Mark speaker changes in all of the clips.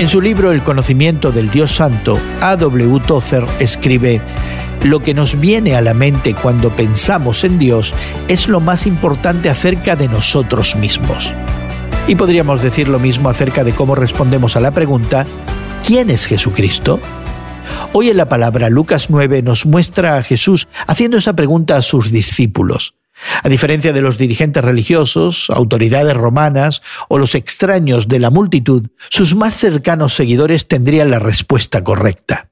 Speaker 1: En su libro El conocimiento del Dios Santo, A.W. Tozer escribe, lo que nos viene a la mente cuando pensamos en Dios es lo más importante acerca de nosotros mismos. Y podríamos decir lo mismo acerca de cómo respondemos a la pregunta, ¿quién es Jesucristo? Hoy en la palabra Lucas 9 nos muestra a Jesús haciendo esa pregunta a sus discípulos. A diferencia de los dirigentes religiosos, autoridades romanas o los extraños de la multitud, sus más cercanos seguidores tendrían la respuesta correcta.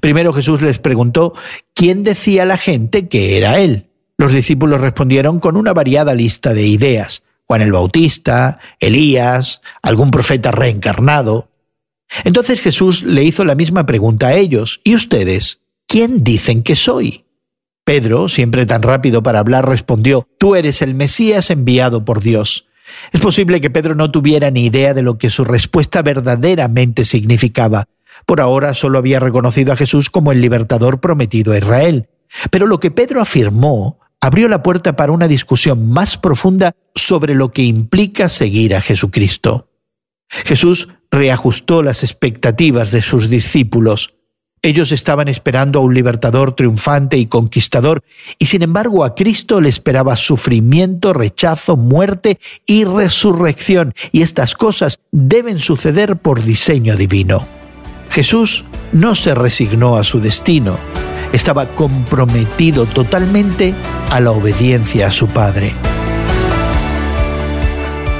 Speaker 1: Primero Jesús les preguntó quién decía la gente que era Él. Los discípulos respondieron con una variada lista de ideas. Juan el Bautista, Elías, algún profeta reencarnado. Entonces Jesús le hizo la misma pregunta a ellos. ¿Y ustedes? ¿Quién dicen que soy? Pedro, siempre tan rápido para hablar, respondió, Tú eres el Mesías enviado por Dios. Es posible que Pedro no tuviera ni idea de lo que su respuesta verdaderamente significaba. Por ahora solo había reconocido a Jesús como el libertador prometido a Israel. Pero lo que Pedro afirmó abrió la puerta para una discusión más profunda sobre lo que implica seguir a Jesucristo. Jesús reajustó las expectativas de sus discípulos. Ellos estaban esperando a un libertador triunfante y conquistador, y sin embargo a Cristo le esperaba sufrimiento, rechazo, muerte y resurrección, y estas cosas deben suceder por diseño divino. Jesús no se resignó a su destino, estaba comprometido totalmente a la obediencia a su Padre.